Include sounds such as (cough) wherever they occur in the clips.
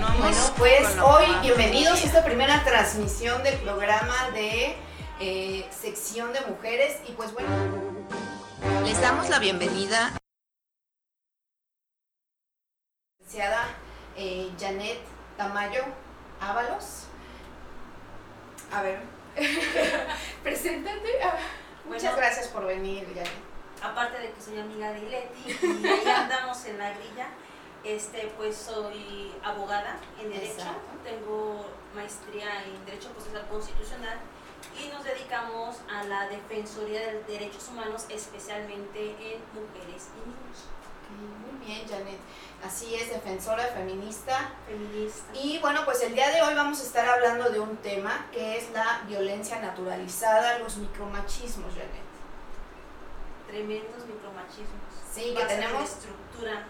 Continuamos. Bueno, pues con lo hoy bienvenidos a esta primera transmisión del programa de eh, sección de mujeres y pues bueno, Les damos la bienvenida. licenciada eh, Janet Tamayo Ábalos. A ver, (laughs) preséntate. Ah, Muchas Bueno. gracias por venir, Janet. aparte de que soy amiga de Leti y ahí andamos en la grilla, este, pues soy abogada en Derecho, Exacto. tengo maestría en Derecho Procesal Constitucional y nos dedicamos a la defensoría de derechos humanos, especialmente en mujeres y niños. Muy bien, Janet. Así es, defensora feminista. Feministas. Y bueno, pues el día de hoy vamos a estar hablando de un tema que es la violencia naturalizada, los micromachismos, Janet. tremendos micromachismos. Sí, que tenemos- estructura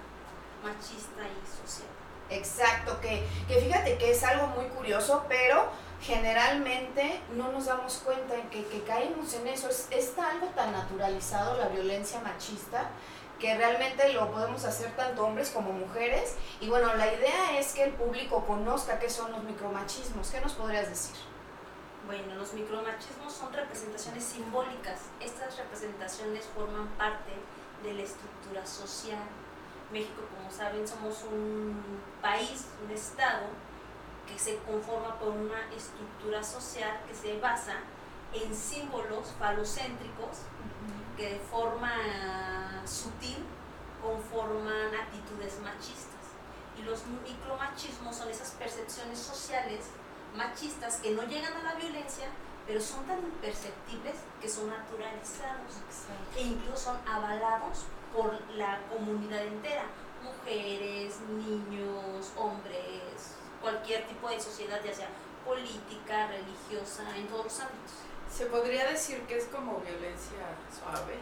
machista y social. Exacto, que, que fíjate que es algo muy curioso, pero generalmente no nos damos cuenta en que, que caemos en eso. Es, está algo tan naturalizado la violencia machista que realmente lo podemos hacer tanto hombres como mujeres. Y bueno, la idea es que el público conozca qué son los micromachismos. ¿Qué nos podrías decir? Bueno, los micromachismos son representaciones simbólicas. Estas representaciones forman parte de la estructura social. México, como saben, somos un país, un estado que se conforma por una estructura social que se basa en símbolos falocéntricos que de forma sutil conforman actitudes machistas. Y los micromachismos son esas percepciones sociales machistas que no llegan a la violencia, pero son tan imperceptibles que son naturalizados e incluso son avalados por la comunidad entera, mujeres, niños, hombres, cualquier tipo de sociedad, ya sea política, religiosa, en todos los ámbitos. Se podría decir que es como violencia suave.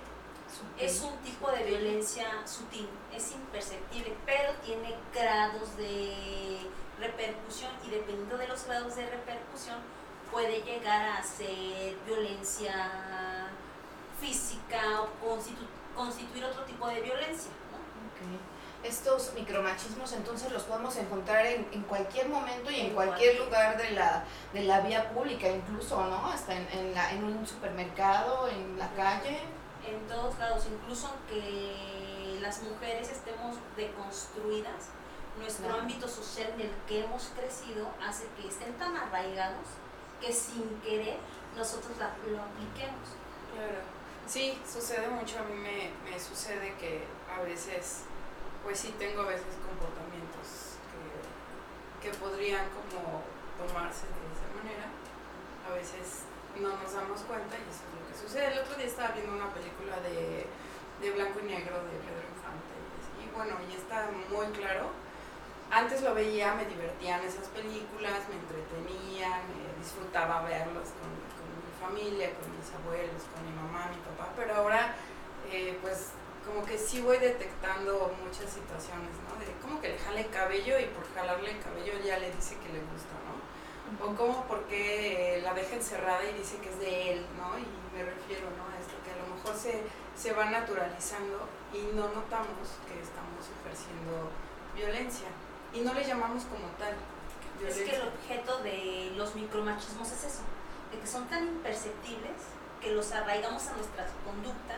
Es un tipo de violencia sutil, es imperceptible, pero tiene grados de repercusión y dependiendo de los grados de repercusión puede llegar a ser violencia física o constitu- constituir otro tipo de violencia. ¿no? Ok. Estos micromachismos entonces los podemos encontrar en, en cualquier momento y en En cualquier cualquier. lugar de la, de la vía pública, incluso, ¿no? Hasta en, en, la, en un supermercado, en la calle. En todos lados, incluso aunque las mujeres estemos deconstruidas, nuestro Claro. ámbito social en el que hemos crecido hace que estén tan arraigados que sin querer nosotros la- lo apliquemos. Claro. Sí, sucede mucho. A mí me, me sucede que a veces, pues sí tengo a veces comportamientos que, que podrían como tomarse de esa manera. A veces no nos damos cuenta y eso es lo que sucede. El otro día estaba viendo una película de, de blanco y negro de Pedro Infante y, bueno, y está muy claro. Antes lo veía, me divertían esas películas, me entretenían, eh, disfrutaba verlos con, familia, con mis abuelos, con mi mamá, mi papá, pero ahora eh, pues como que sí voy detectando muchas situaciones, ¿no? De como que le jale el cabello y por jalarle el cabello ya le dice que le gusta, ¿no? O como porque la deja encerrada y dice que es de él, ¿no? Y me refiero, ¿no? A esto que a lo mejor se, se va naturalizando y no notamos que estamos ejerciendo violencia y no le llamamos como tal. Es que el violencia. objeto de los micromachismos es eso, de que son tan imperceptibles que los arraigamos a nuestra conducta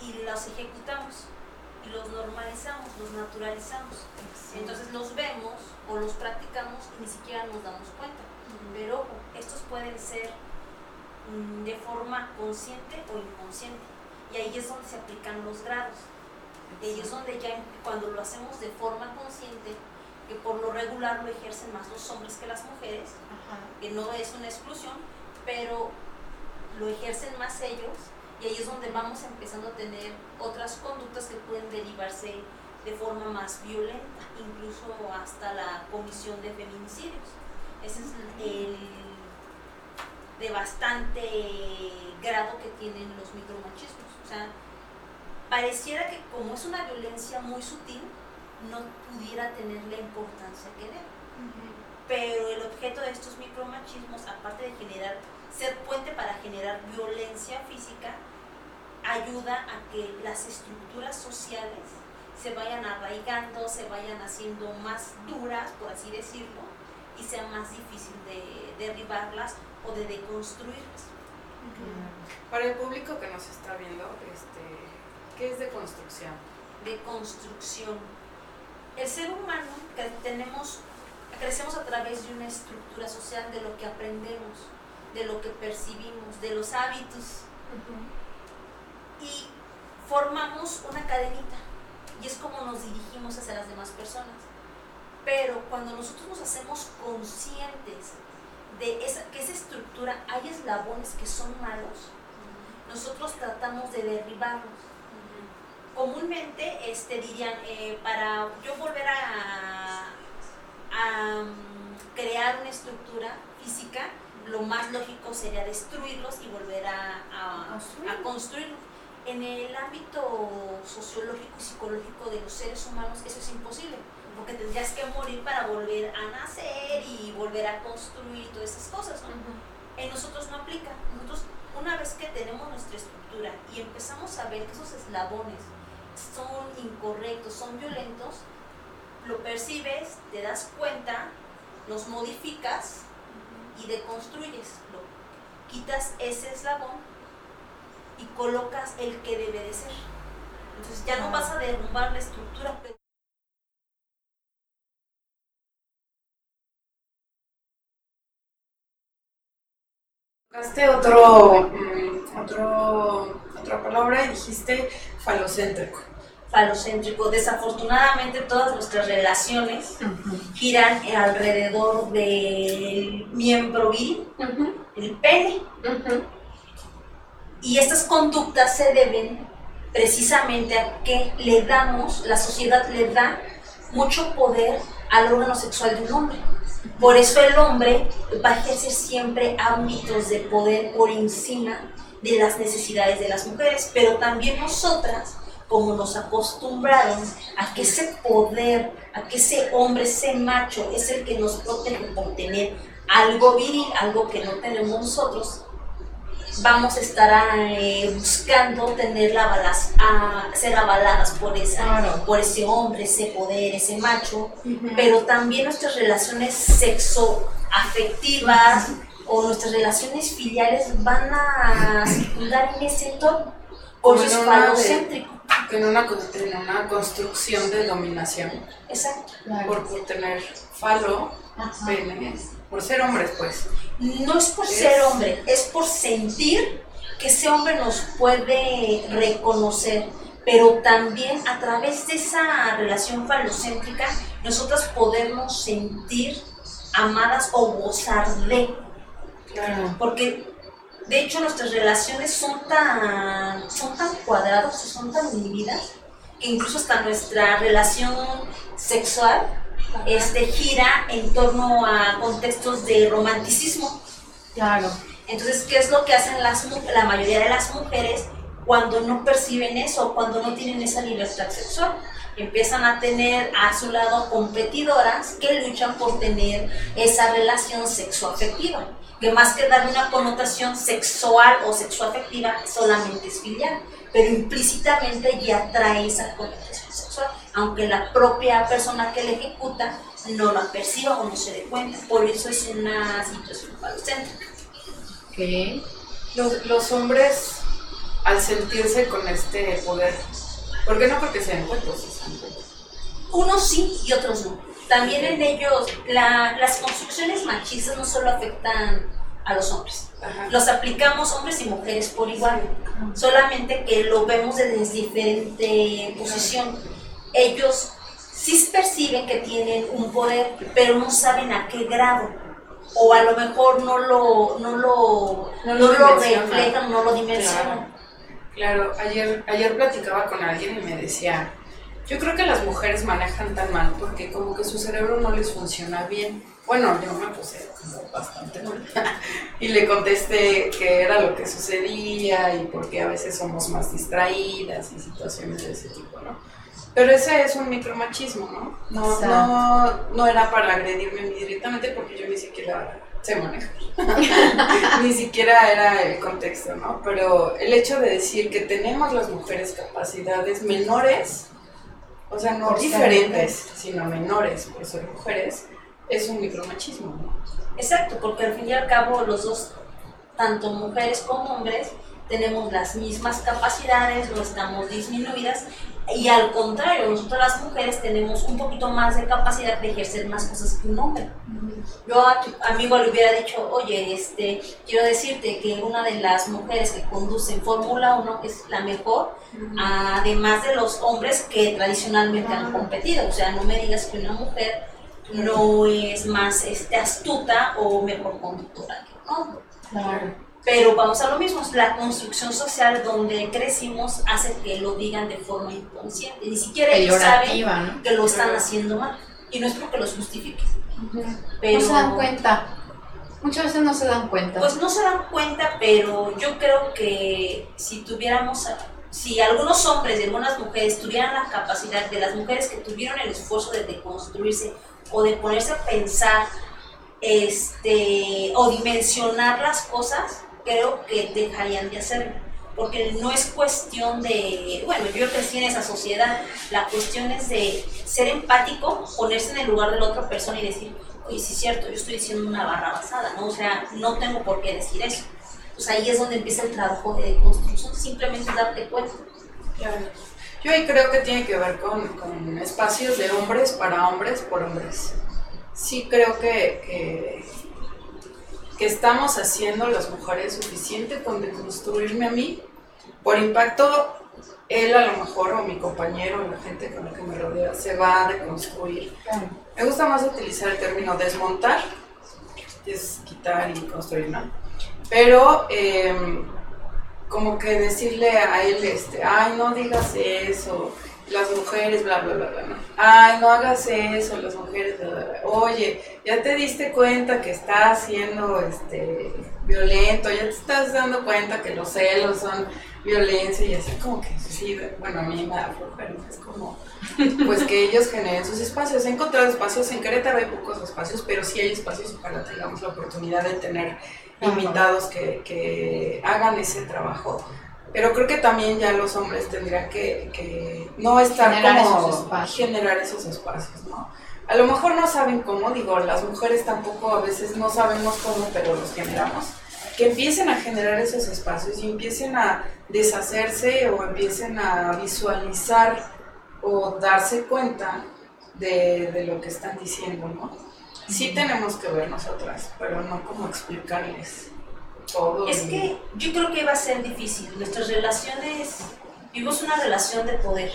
y los ejecutamos y los normalizamos, los naturalizamos. Entonces los vemos o los practicamos y ni siquiera nos damos cuenta. Pero ojo, estos pueden ser mm, de forma consciente o inconsciente. Y ahí es donde se aplican los grados. Y ahí es donde ya cuando lo hacemos de forma consciente, que por lo regular lo ejercen más los hombres que las mujeres, Ajá. que no es una exclusión, pero lo ejercen más ellos y ahí es donde vamos empezando a tener otras conductas que pueden derivarse de forma más violenta, incluso hasta la comisión de feminicidios. Ese es el de bastante grado que tienen los micromachismos. O sea, pareciera que como es una violencia muy sutil, no pudiera tener la importancia que debe pero el objeto de estos micromachismos, aparte de generar, ser puente para generar violencia física, ayuda a que las estructuras sociales se vayan arraigando, se vayan haciendo más duras, por así decirlo, y sea más difícil de derribarlas o de deconstruirlas. Para el público que nos está viendo, este, ¿qué es deconstrucción? Deconstrucción. El ser humano que tenemos, crecemos a través de una estructura social de lo que aprendemos, de lo que percibimos, de los hábitos. Y formamos una cadenita y es como nos dirigimos hacia las demás personas. Pero cuando nosotros nos hacemos conscientes de esa, que esa estructura hay eslabones que son malos, nosotros tratamos de derribarlos. Comúnmente este, dirían, eh, para yo volver a, a mm, crear una estructura física, lo más lógico sería destruirlos y volver a, a, a construirlos. En el ámbito sociológico y psicológico de los seres humanos eso es imposible, porque tendrías que morir para volver a nacer y volver a construir todas esas cosas. ¿no? En nosotros no aplica. Nosotros, una vez que tenemos nuestra estructura y empezamos a ver que esos eslabones son incorrectos, son violentos, lo percibes, te das cuenta, los modificas y deconstruyes, lo, quitas ese eslabón y colocas el que debe de ser. Entonces ya no vas a derrumbar la estructura, Tocaste otro, mm, otro, otra palabra y dijiste falocéntrico. falocéntrico. Desafortunadamente todas nuestras relaciones giran alrededor del miembro viril, el pene. Y estas conductas se deben precisamente a que le damos, la sociedad le da mucho poder al órgano sexual de un hombre. Por eso el hombre va a ejercer siempre ámbitos de poder por encima de las necesidades de las mujeres, pero también nosotras, como nos acostumbraron a que ese poder, a que ese hombre, ese macho, es el que nos protege por tener algo viril, algo que no tenemos nosotros, vamos a estar eh, buscando tener la balas, a ser avaladas por, esa, Claro. por ese hombre, ese poder, ese macho, pero también nuestras relaciones sexoafectivas o nuestras relaciones filiales van a circundar en ese entorno. Por eso es en una. En una, con- en una construcción de dominación. Exacto. Por, por tener falo, Ajá. pene, por ser hombres, pues. No es por Es- ser hombre, es por sentir que ese hombre nos puede reconocer, pero también a través de esa relación falocéntrica, nosotras podemos sentir amadas o gozar de, Claro. porque de hecho nuestras relaciones son tan, son tan cuadradas y son tan inhibidas que incluso hasta nuestra relación sexual este, gira en torno a contextos de romanticismo. Claro. Entonces, ¿qué es lo que hacen las, la mayoría de las mujeres cuando no perciben eso, cuando no tienen esa libertad sexual? Empiezan a tener a su lado competidoras que luchan por tener esa relación sexoafectiva, que más que darle una connotación sexual o sexoafectiva, solamente es filial, pero implícitamente ya trae esa connotación sexual, aunque la propia persona que la ejecuta no la perciba o no se dé cuenta. Por eso es una situación falocéntrica. Ok. Los, los hombres, al sentirse con este poder, porque no porque sean cuerpos, sí sean cuerpos. Unos sí y otros no. También en ellos, la- las construcciones machistas no solo afectan a los hombres. Ajá. Los aplicamos hombres y mujeres por igual. Solamente que lo vemos desde diferente posición. Ellos sí perciben que tienen un poder, pero no saben a qué grado. O a lo mejor no lo, no lo, No no lo reflejan, no lo dimensionan. Claro, ayer, ayer platicaba con alguien y me decía, yo creo que las mujeres manejan tan mal porque como que su cerebro no les funciona bien. Bueno, yo me puse como bastante mal. (laughs) y le contesté que era lo que sucedía y porque a veces somos más distraídas y situaciones de ese tipo, ¿no? Pero ese es un micromachismo, ¿no? No, no, no era para agredirme directamente porque yo ni siquiera sé manejar. (laughs) ni siquiera era el contexto, ¿no? Pero el hecho de decir que tenemos las mujeres capacidades menores o sea, no Por diferentes, sino menores por ser mujeres, es un micromachismo, ¿no? Exacto, porque al fin y al cabo los dos, tanto mujeres como hombres, tenemos las mismas capacidades, no estamos disminuidas y al contrario, nosotros las mujeres tenemos un poquito más de capacidad de ejercer más cosas que un hombre. Yo a tu amigo le hubiera dicho, oye, este, quiero decirte que una de las mujeres que conducen Fórmula 1 es la mejor, además de los hombres que tradicionalmente han competido. O sea, no me digas que una mujer no es más este, astuta o mejor conductora que un hombre. Claro. Pero vamos a lo mismo, la construcción social donde crecimos hace que lo digan de forma inconsciente. Ni siquiera ellos saben que lo están haciendo mal. Y no es porque los justifiquen. Pero, No se dan cuenta. Muchas veces no se dan cuenta. Pues no se dan cuenta, pero yo creo que si tuviéramos, si algunos hombres y algunas mujeres tuvieran la capacidad de las mujeres que tuvieron el esfuerzo de deconstruirse o de ponerse a pensar este, o dimensionar las cosas, creo que dejarían de hacerlo. Porque no es cuestión de, bueno, yo crecí en esa sociedad, la cuestión es de ser empático, ponerse en el lugar de la otra persona y decir, oye, sí es cierto, yo estoy diciendo una barra basada, ¿no? O sea, no tengo por qué decir eso. Pues ahí es donde empieza el trabajo de construcción, simplemente darte cuenta. Claro. Yo ahí creo que tiene que ver con, con espacios de hombres para hombres por hombres. Sí creo que, que, que estamos haciendo las mujeres suficiente con deconstruirme a mí. Por impacto, él a lo mejor, o mi compañero, o la gente con la que me rodea, se va a deconstruir. Claro. Me gusta más utilizar el término desmontar, que es quitar y construir, ¿no? Pero em, como que decirle a él, este, ay, no digas eso, las mujeres, bla, bla, bla, bla. Ay, no hagas eso, las mujeres, bla, bla, bla. Oye, ya te diste cuenta que estás siendo, este, violento, ya te estás dando cuenta que los celos son violencia y así como que sí, bueno, a mí me da flojera, es como, pues que ellos generen sus espacios. He encontrado espacios, en Querétaro hay pocos espacios, pero sí hay espacios ojalá tengamos la oportunidad de tener invitados que, que hagan ese trabajo. Pero creo que también ya los hombres tendrían que, que no estar Generar como esos espacios. generar esos espacios, ¿no? A lo mejor no saben cómo, digo, las mujeres tampoco a veces no sabemos cómo, pero los generamos. Que empiecen a generar esos espacios y empiecen a deshacerse o empiecen a visualizar o darse cuenta de, de lo que están diciendo, ¿no? Sí tenemos que ver nosotras, pero no como explicarles todo. Es que yo creo que va a ser difícil. Nuestras relaciones, vivimos una relación de poder.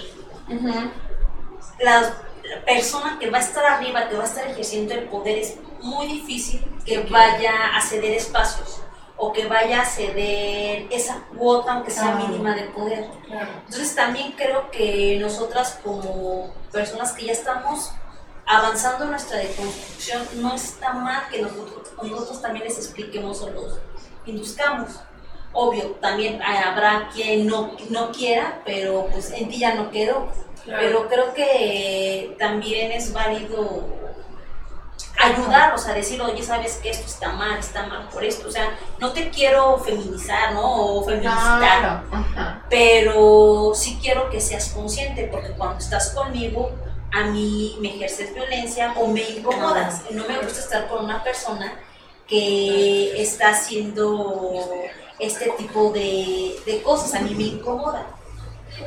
La, la persona que va a estar arriba, que va a estar ejerciendo el poder, es muy difícil que vaya a ceder espacios o que vaya a ceder esa cuota, aunque sea Ah. mínima de poder. Claro. Entonces también creo que nosotras como personas que ya estamos avanzando nuestra deconstrucción, no está mal que nosotros, nosotros también les expliquemos o los induzcamos. Obvio, también habrá quien no, no quiera, pero pues en ti ya no quedó. Claro. Pero creo que también es válido ayudarlos a decir, oye, sabes que esto está mal, está mal por esto. O sea, no te quiero feminizar, ¿no? O feminizar Claro. Pero sí quiero que seas consciente porque cuando estás conmigo a mí me ejerces violencia o me incomodas no me gusta estar con una persona que está haciendo este tipo de, de cosas, a mí me incomoda.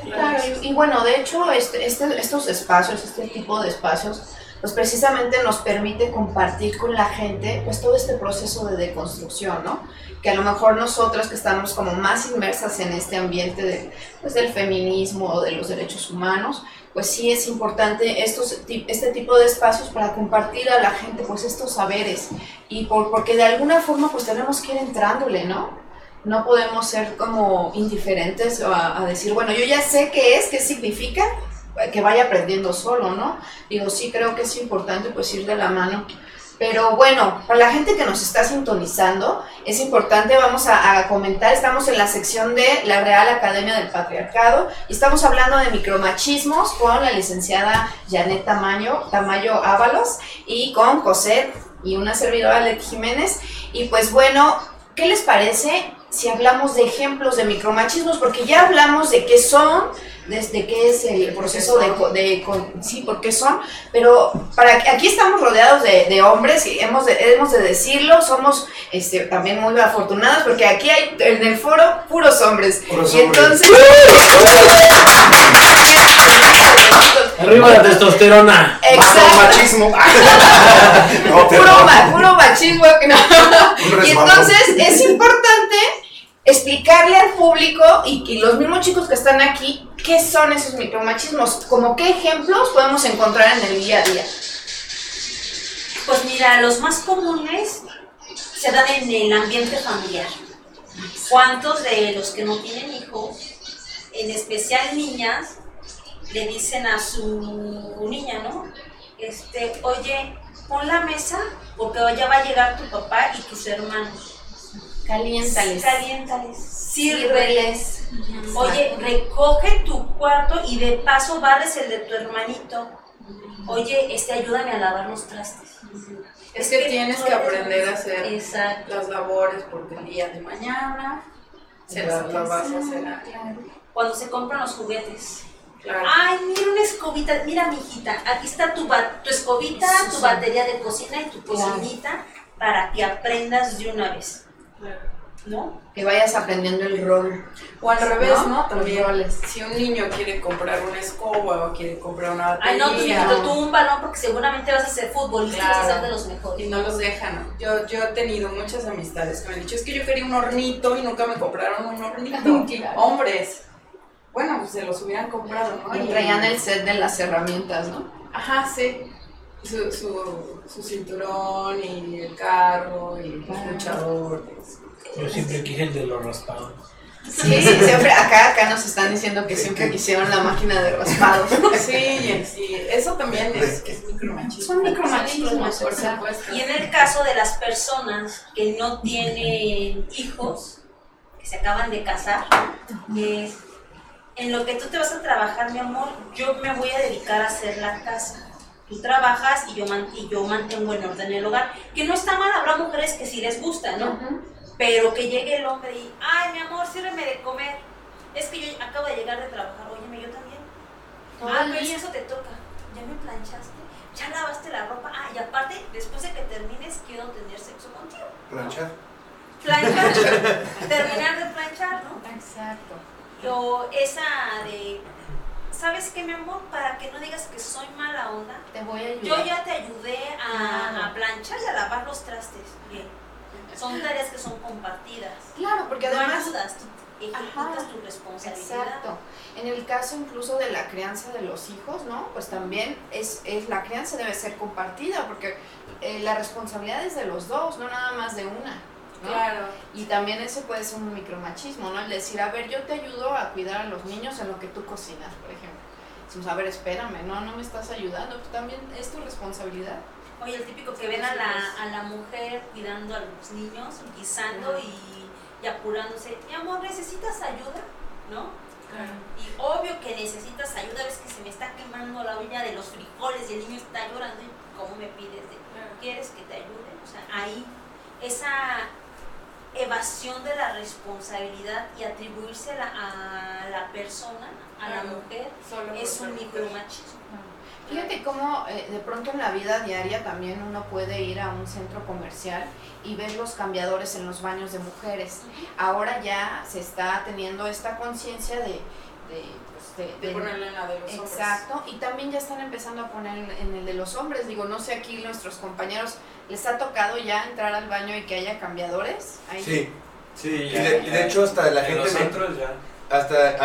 Claro, y, y bueno, de hecho, este, este- estos espacios, este tipo de espacios, pues precisamente nos permite compartir con la gente pues todo este proceso de deconstrucción, ¿no? Que a lo mejor nosotras que estamos como más inmersas en este ambiente de, pues, del feminismo o de los derechos humanos, pues sí es importante estos, este tipo de espacios para compartir a la gente pues estos saberes y por, porque de alguna forma pues tenemos que ir entrándole, ¿no? no podemos ser como indiferentes a, a decir, bueno, yo ya sé qué es, qué significa, que vaya aprendiendo solo, ¿no? Digo, sí creo que es importante pues ir de la mano. Pero bueno, para la gente que nos está sintonizando, es importante, vamos a, comentar, estamos en la sección de la Real Academia del Patriarcado y estamos hablando de micromachismos con la licenciada Janet Tamayo, Tamayo Ábalos y con Cosette y una servidora Leti Jiménez. Y pues bueno, ¿qué les parece si hablamos de ejemplos de micromachismos, porque ya hablamos de qué son, desde qué es el proceso de, de, sí, por qué son, pero para aquí estamos rodeados de, de hombres y hemos de, hemos de decirlo, somos este, también muy afortunados porque aquí hay en el foro puros hombres. y entonces... Arriba la testosterona. Exacto. machismo. (laughs) (laughs) puro, puro machismo. y entonces es importante explicarle al público y, los mismos chicos que están aquí qué son esos micromachismos, como qué ejemplos podemos encontrar en el día a día. Pues mira, los más comunes se dan en el ambiente familiar. ¿Cuántos de los que no tienen hijos, en especial niñas, le dicen a su niña, ¿no? Este, oye, pon la mesa porque ya va a llegar tu papá y tus hermanos. Caliéntales. Caliéntales. Sírveles. Oye, recoge tu cuarto y de paso barres el de tu hermanito. Oye, este, ayúdame a lavar los trastes. Es, que, tienes que aprender a hacer las labores porque el día de mañana se las, vas a hacer. Cuando se compran los juguetes. Ay, mira una escobita, mira mi hijita, aquí está tu, tu escobita, tu batería de cocina y tu cocinita para que aprendas de una vez. ¿No? Que vayas aprendiendo el rol. O al revés, ¿no? También, si un niño quiere comprar una escoba o quiere comprar una batería. Ay, no, tú, tú un balón porque seguramente vas a ser futbolista y vas a ser de los mejores. Y no los dejan. Yo, yo he tenido muchas amistades que me han dicho, es que yo quería un hornito y nunca me compraron un hornito. (laughs) Hombres. Bueno, pues se los hubieran comprado, ¿no? Y traían el set de las herramientas, ¿no? Ajá, sí. Su, su, su cinturón y el carro y los luchadores. Yo siempre quise el de los raspados. Sí, siempre, acá, acá nos están diciendo que siempre quisieron la máquina de raspados. (laughs) Sí, sí, eso también es, es micromachismo. Son micromachismos, por supuesto. Y en el caso de las personas que no tienen hijos, que se acaban de casar, es en lo que tú te vas a trabajar, mi amor, yo me voy a dedicar a hacer la casa. Tú trabajas y yo, y yo mantengo en orden el hogar. Que no está mal, habrá mujeres que sí les gusta, ¿no? Pero que llegue el hombre y, ay, mi amor, sírveme de comer. Es que yo acabo de llegar de trabajar, óyeme, yo también. ah, pero eso te toca. ¿Ya me planchaste? ¿Ya lavaste la ropa? Ah, y aparte, después de que termines, quiero tener sexo contigo. Planchar. Planchar. (laughs) terminar de planchar, ¿no? Exacto. O esa de ¿sabes qué, mi amor? Para que no digas que soy mala onda, te voy a ayudar. Yo ya te ayudé a, a planchar y a lavar los trastes. Bien. Son tareas que son compartidas. Claro, porque además... No ayudas, tú ejecutas tu responsabilidad. Exacto. En el caso incluso de la crianza de los hijos, ¿no? Pues también es, es la crianza debe ser compartida, porque eh, la responsabilidad es de los dos, no nada más de una. Claro. Y también ese puede ser un micromachismo, ¿no? El decir, a ver, yo te ayudo a cuidar a los niños en lo que tú cocinas, por ejemplo. Decimos, a ver, espérame, no, no me estás ayudando, pues también es tu responsabilidad. Oye, el típico que ven a la, a la mujer cuidando a los niños, guisando y, y, apurándose. Mi amor, ¿necesitas ayuda? ¿No? Claro. Y obvio que necesitas ayuda, ves que se me está quemando la olla de los frijoles y el niño está llorando y ¿cómo me pides? De, ¿Quieres que te ayude? O sea, ahí esa evasión de la responsabilidad y atribuírsela a la persona, a la mujer, es un micromachismo. Fíjate cómo eh, de pronto en la vida diaria también uno puede ir a un centro comercial y ver los cambiadores en los baños de mujeres. Ahora ya se está teniendo esta conciencia de, de, pues, de, ponerle en la de los hombres. Exacto, y también ya están empezando a poner en el de los hombres. Digo, no sé aquí nuestros compañeros ¿Les ha tocado ya entrar al baño y que haya cambiadores? Ahí? Sí, sí. Y de, de, hecho hasta la gente... Los centros ya. Hasta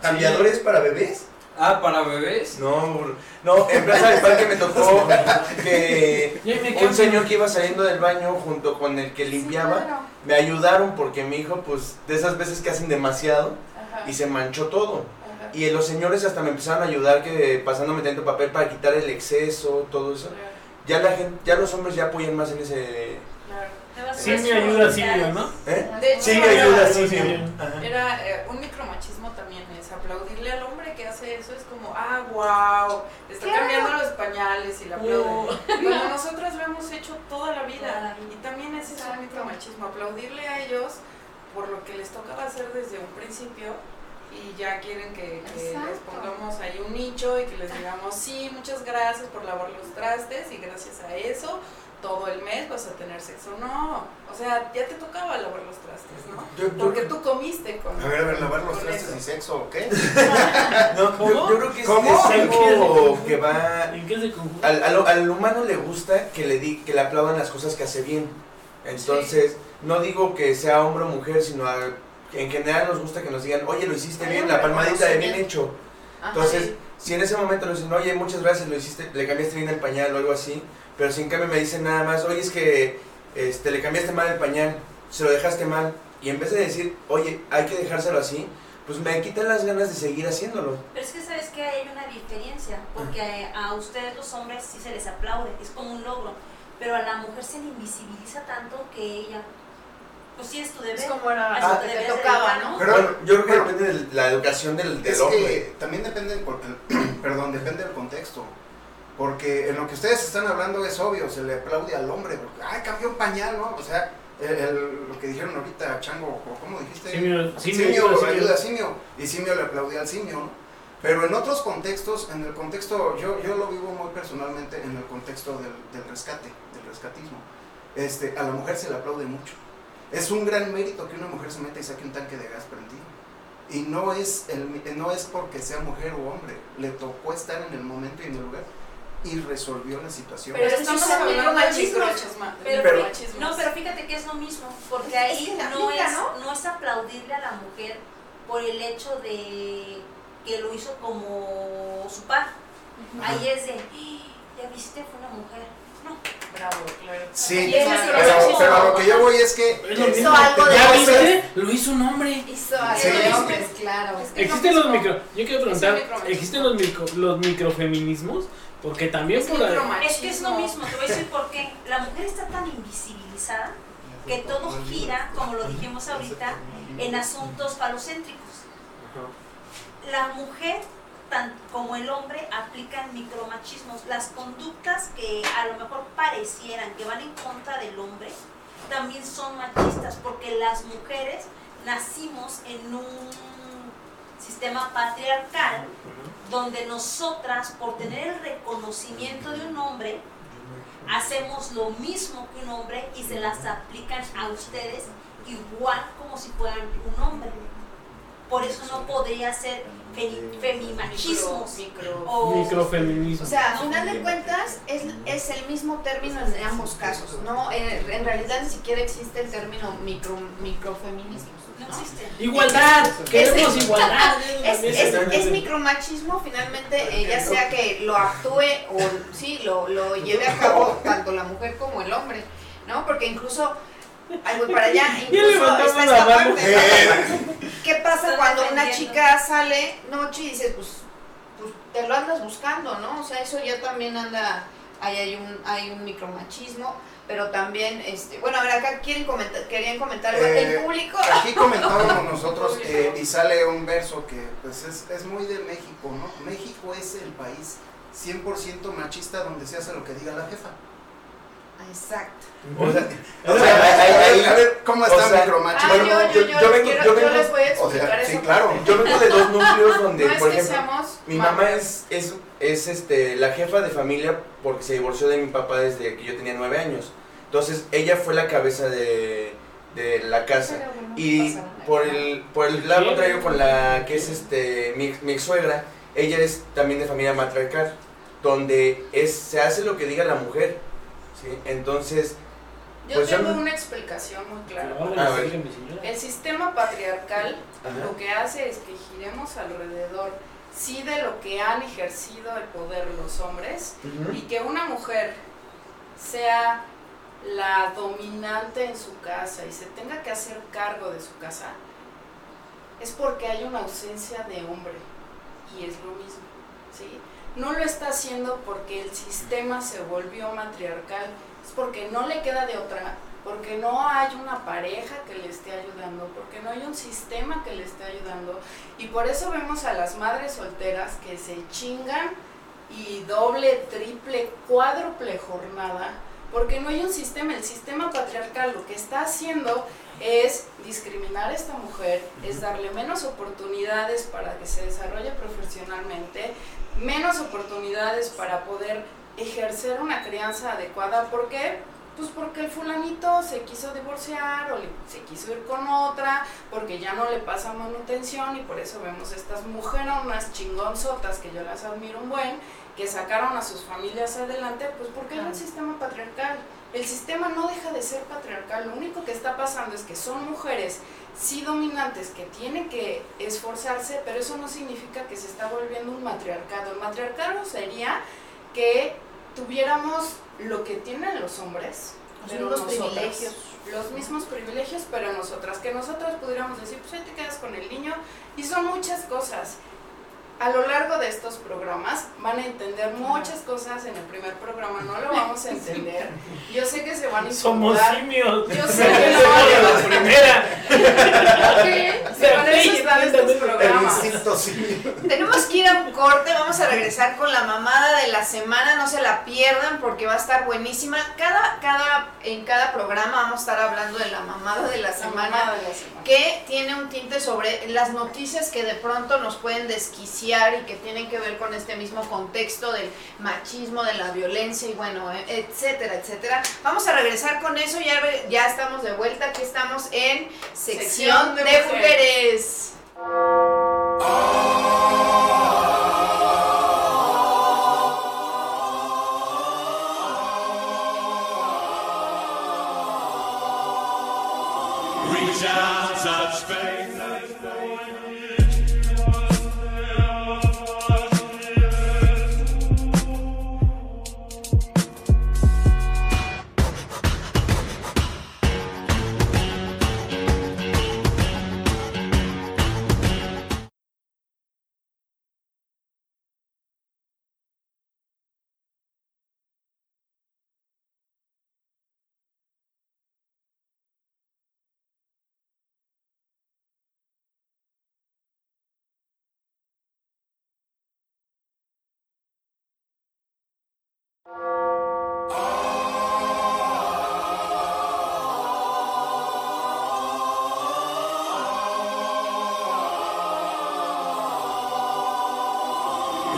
cambiadores para bebés. Ah, para bebés. No, no, en Plaza del Parque me tocó (laughs) que un señor que iba saliendo del baño junto con el que limpiaba, me ayudaron porque mi hijo, pues, de esas veces que hacen demasiado y se manchó todo. Y los señores hasta me empezaron a ayudar que pasándome tanto papel para quitar el exceso, todo eso ya la gente, ya los hombres ya apoyan más en ese Sí me ayuda Silvio, ¿no? ¿Eh? De hecho, sí me ayuda Silvio. Era eh, un micromachismo también es aplaudirle al hombre que hace eso es como, ah, wow, está cambiando los pañales y la aplauden. Uh. Cuando (laughs) nosotros lo hemos hecho toda la vida y también ese es un micromachismo, aplaudirle a ellos por lo que les tocaba hacer desde un principio y ya quieren que, que les pongamos ahí un nicho y que les digamos, sí, muchas gracias por lavar los trastes y gracias a eso todo el mes vas a tener sexo. No, o sea, ya te tocaba lavar los trastes, ¿no? Porque tú comiste con. A ver, a ver, lavar los trastes y sexo, ¿o qué? (laughs) no, yo, yo, creo que es, algo que va. ¿En qué se al, al, al, humano le gusta que le, di, que le aplaudan las cosas que hace bien. Entonces, no digo que sea hombre o mujer, sino en general nos gusta que nos digan, oye, lo hiciste bien, la palmadita de bien hecho. Entonces, si en ese momento nos dicen, oye, muchas gracias, lo hiciste, le cambiaste bien el pañal o algo así, pero si en cambio me dicen nada más, oye, es que este, le cambiaste mal el pañal, se lo dejaste mal, y en vez de decir, oye, hay que dejárselo así, pues me quitan las ganas de seguir haciéndolo. Pero es que sabes que hay una diferencia, porque a ustedes los hombres sí se les aplaude, es como un logro, pero a la mujer se le invisibiliza tanto que ella pues sí es tu deber. Es como era, ah, te, tocaba, ¿no? Pero yo creo que depende de la educación del, del es hombre. Que también depende, (clears throat) perdón, depende del contexto. Porque en lo que ustedes están hablando es obvio, se le aplaude al hombre, porque, ay, cambió un pañal, ¿no? O sea, lo que dijeron ahorita, Chango, ¿cómo dijiste? Simio, simio, ayuda a simio, y simio le aplaudía al simio, ¿no? Pero en otros contextos, en el contexto, yo, yo lo vivo muy personalmente en el contexto del, del rescate, del rescatismo. Este, a la mujer se le aplaude mucho. Es un gran mérito que una mujer se meta y saque un tanque de gas prendido. Y no es, el, no es porque sea mujer o hombre, le tocó estar en el momento y en el lugar y resolvió la situación. Pero estamos hablando machismo. Pero, no, pero fíjate que es lo mismo, porque ahí no, es, ¿no? es aplaudirle a la mujer por el hecho de que lo hizo como su par. Ahí es de, ya viste, fue una mujer. No. Bravo, claro. Sí, pero, pero, a lo que yo voy es que hizo algo de ¿Ya viste? Lo hizo un hombre. Hizo algo de hombres, claro. existen los micro, yo quiero preguntar, ¿existen los micro, los microfeminismos? Porque también es por Es que es lo mismo, te voy a decir por qué. La mujer está tan invisibilizada que todo gira, como lo dijimos ahorita, en asuntos falocéntricos. La mujer, tan como el hombre, aplican micromachismos. Las conductas que a lo mejor parecieran que van en contra del hombre, también son machistas, porque las mujeres nacimos en un sistema patriarcal donde nosotras, por tener el reconocimiento de un hombre, hacemos lo mismo que un hombre y se las aplican a ustedes igual como si fueran un hombre. Por eso no podría ser femimachismo micro, o microfeminismo. O sea, a final de cuentas es, es, el mismo término en ambos casos. No, en, en realidad ni siquiera existe el término micro, microfeminismo. Igualdad, queremos igualdad. Es, es, micromachismo finalmente, eh, ya sea que lo actúe o sí, lo, lo lleve a cabo tanto la mujer como el hombre, ¿no? Porque incluso Ay, voy para allá. (laughs) Incluso está esta parte. (laughs) ¿Qué pasa cuando una chica sale noche y dices, pues, pues te lo andas buscando, ¿no? O sea, eso ya también anda, ahí hay un, hay un micromachismo pero también, este, bueno, a ver, acá quieren comentar, querían comentar eh, el público. Aquí comentábamos (laughs) nosotros eh, y sale un verso que pues es, es, muy de México, ¿no? México es el país 100% machista donde se hace lo que diga la jefa. Exacto. O sea, (laughs) a ver, ¿cómo está micromachismo? Ah, yo, yo, yo, yo, vengo, yo, vengo, les voy a explicar eso. Sí, claro. Yo vengo de dos núcleos donde, por ejemplo, mi mamá es, es, es este, la jefa de familia porque se divorció de mi papá desde que yo tenía nueve años. Entonces ella fue la cabeza de, de la casa. y por el, por el lado contrario, con la que es este mi, mi ex suegra, ella es también de familia matriarcal, donde es, se hace lo que diga la mujer. ¿Sí? Entonces... Yo pues tengo una explicación muy clara. El sistema patriarcal lo que hace es que giremos alrededor sí de lo que han ejercido el poder los hombres y que una mujer sea la dominante en su casa y se tenga que hacer cargo de su casa, es porque hay una ausencia de hombre y es lo mismo, ¿sí? No lo está haciendo porque el sistema se volvió matriarcal, es porque no le queda de otra, porque no hay una pareja que le esté ayudando, porque no hay un sistema que le esté ayudando. Y por eso vemos a las madres solteras que se chingan y doble, triple, cuádruple jornada porque no hay un sistema, el sistema patriarcal lo que está haciendo es discriminar a esta mujer, es darle menos oportunidades para que se desarrolle profesionalmente, menos oportunidades para poder ejercer una crianza adecuada. ¿Por qué? Pues porque el fulanito se quiso divorciar o se quiso ir con otra, porque ya no le pasa manutención y por eso vemos estas mujeres, unas chingonzotas que yo las admiro un buen, que sacaron a sus familias adelante, pues porque era un sistema patriarcal. El sistema no deja de ser patriarcal, lo único que está pasando es que son mujeres sí dominantes que tienen que esforzarse, pero eso no significa que se está volviendo un matriarcado. El matriarcado sería que tuviéramos lo que tienen los hombres, los mismos privilegios. Los mismos privilegios, pero nosotras, que nosotras pudiéramos decir, pues ahí te quedas con el niño, y son muchas cosas a lo largo de estos programas van a entender muchas cosas en el primer programa, no lo vamos a (laughs) entender. Yo sé que se van a incomodar. Somos simios. Yo sé que no van a la primera. se van a asustar estos programas. Tenemos que ir a un corte, vamos a regresar con la mamada de la semana, no se la pierdan porque va a estar buenísima. Cada, cada, en cada programa vamos a estar hablando de la mamada de la semana, de la semana. que tiene un tinte sobre las noticias que de pronto nos pueden desquiciar y que tienen que ver con este mismo contexto del machismo, de la violencia y bueno, e, etcétera, etcétera. Vamos a regresar con eso, ya, ya estamos de vuelta, aquí estamos en sección, de, mujeres. Listo,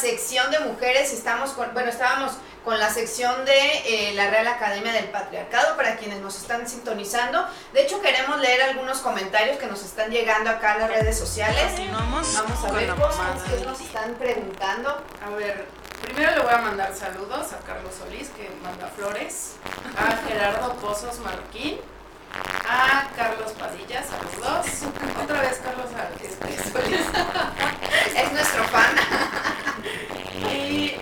Sección de Mujeres. Estamos con, bueno, estábamos con la sección de eh, la Real Academia del Patriarcado para quienes nos están sintonizando. De hecho, queremos leer algunos comentarios que nos están llegando acá en las redes sociales. Vamos a ver cosas que nos están preguntando. A ver, primero le voy a mandar saludos a Carlos Solís, que manda flores, a Gerardo Pozos Marquín a Carlos Padilla, saludos. Otra vez Carlos Solís. es nuestro fan. y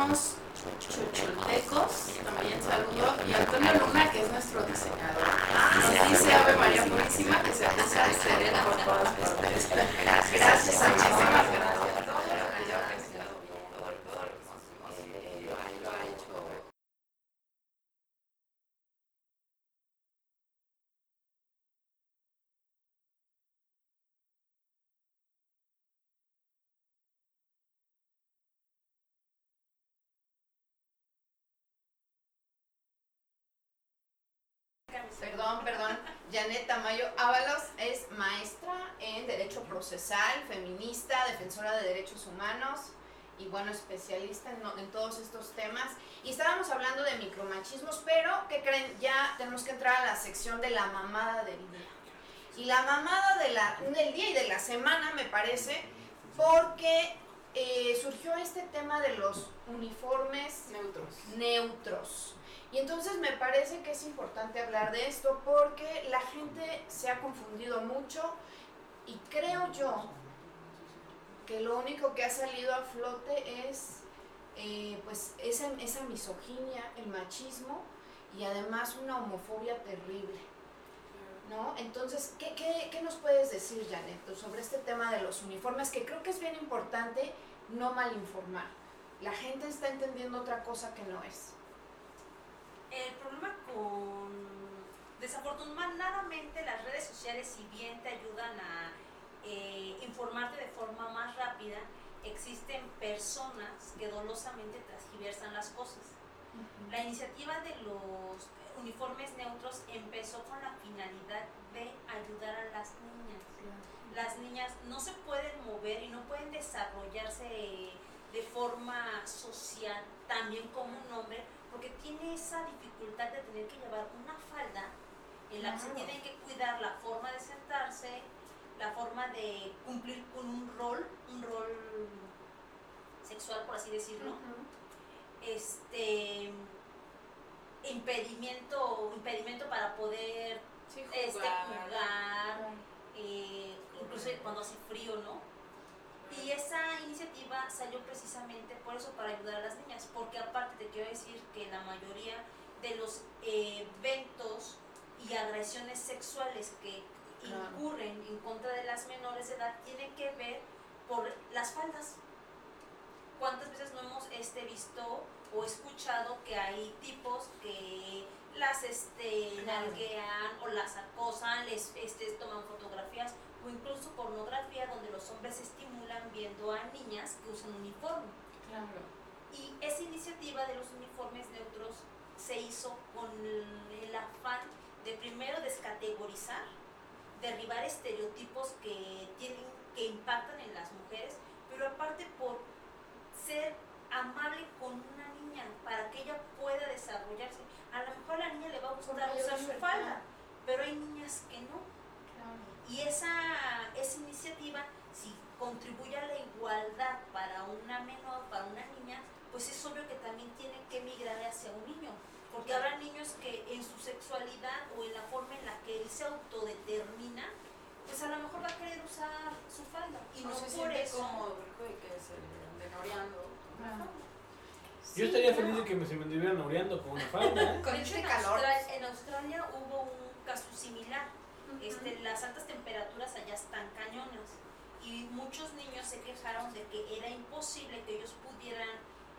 últimos chuchultecos, también saludo. Y Antonio Luna, que es nuestro diseñador. Ah, que se puso a hacer por todas partes. Gracias, muchísimas gracias. Perdón, perdón. Janet Tamayo Ábalos es maestra en Derecho Procesal, feminista, defensora de derechos humanos y bueno, especialista en, todos estos temas. Y estábamos hablando de micromachismos, pero ¿qué creen? Ya tenemos que entrar a la sección de la mamada del día. Y la mamada de la, del día y de la semana, me parece, porque eh, surgió este tema de los uniformes neutros. neutros. Y entonces me parece que es importante hablar de esto porque la gente se ha confundido mucho y creo yo que lo único que ha salido a flote es eh, pues esa, esa misoginia, el machismo y además una homofobia terrible. ¿No? Entonces, ¿qué, qué, qué nos puedes decir, Janet, sobre este tema de los uniformes? Que creo que es bien importante no malinformar. La gente está entendiendo otra cosa que no es. El problema con... Desafortunadamente las redes sociales, si bien te ayudan a eh, informarte de forma más rápida, existen personas que dolosamente transgiversan las cosas. La iniciativa de los uniformes neutros empezó con la finalidad de ayudar a las niñas. Las niñas no se pueden mover y no pueden desarrollarse de forma social tan bien como un hombre esa dificultad de tener que llevar una falda en la que se tiene que cuidar la forma de sentarse, la forma de cumplir con un rol, un rol sexual por así decirlo. Este impedimento, impedimento para poder este, jugar, eh, incluso cuando hace frío, ¿no? Y esa iniciativa salió precisamente por eso, para ayudar a las niñas, porque aparte te quiero decir que la mayoría de los eventos y agresiones sexuales que incurren en contra de las menores de edad tienen que ver por las faldas. ¿Cuántas veces no hemos este, visto o escuchado que hay tipos que las este, nalguean o las acosan, les este, toman fotografías o incluso pornografía donde los hombres estimulan viendo a niñas que usan uniforme. Claro. Y esa iniciativa de los uniformes neutros se hizo con el afán de primero descategorizar, derribar estereotipos que tienen que impactan en las mujeres, pero aparte por ser amable con una niña para que ella pueda desarrollarse. A lo mejor a la niña le va a gustar usar su falda, pero hay niñas que no. Y esa, esa iniciativa, si contribuye a la igualdad para una menor, para una niña, pues es obvio que también tiene que migrar hacia un niño. Porque habrá niños que en su sexualidad o en la forma en la que él se autodetermina, pues a lo mejor va a querer usar su falda. Y no, por eso. Como que se Yo estaría feliz de que me, se me estuvieran oreando con una falda. ¿eh? (laughs) Con este calor. en Australia hubo un caso similar este, las altas temperaturas allá están cañonas y muchos niños se quejaron de que era imposible que ellos pudieran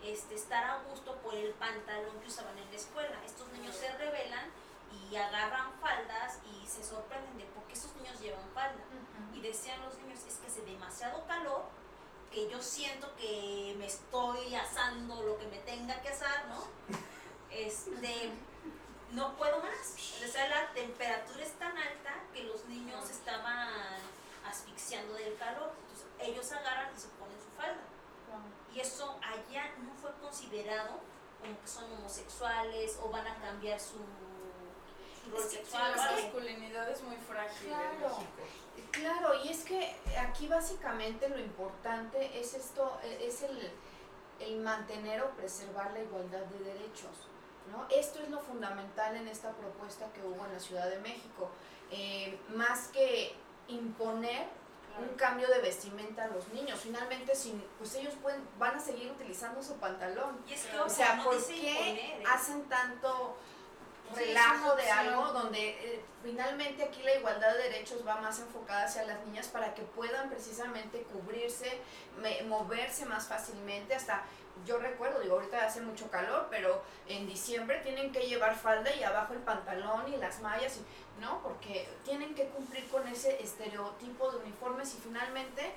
este, estar a gusto por el pantalón que usaban en la escuela. Estos niños se rebelan y agarran faldas y se sorprenden de por qué esos niños llevan falda. Y decían los niños, es que hace demasiado calor, que yo siento que me estoy asando lo que me tenga que asar, ¿no? (laughs) Este, no puedo más. O sea, la temperatura es tan alta que los niños estaban asfixiando del calor. Entonces ellos agarran y se ponen su falda. Y eso allá no fue considerado como que son homosexuales o van a cambiar su, rol sexual. la masculinidad es muy frágil claro, Claro, y es que aquí básicamente lo importante es esto, es el, el mantener o preservar la igualdad de derechos. ¿No? Esto es lo fundamental en esta propuesta que hubo en la Ciudad de México. Eh, más que imponer un cambio de vestimenta a los niños. Finalmente, sin, pues ellos pueden, van a seguir utilizando su pantalón. o sea, ¿por qué ¿eh? hacen tanto relajo de algo donde eh, finalmente aquí la igualdad de derechos va más enfocada hacia las niñas para que puedan precisamente cubrirse, moverse más fácilmente, hasta yo recuerdo, digo, ahorita hace mucho calor, pero en diciembre tienen que llevar falda y abajo el pantalón y las mallas, y, ¿no? Porque tienen que cumplir con ese estereotipo de uniformes y finalmente,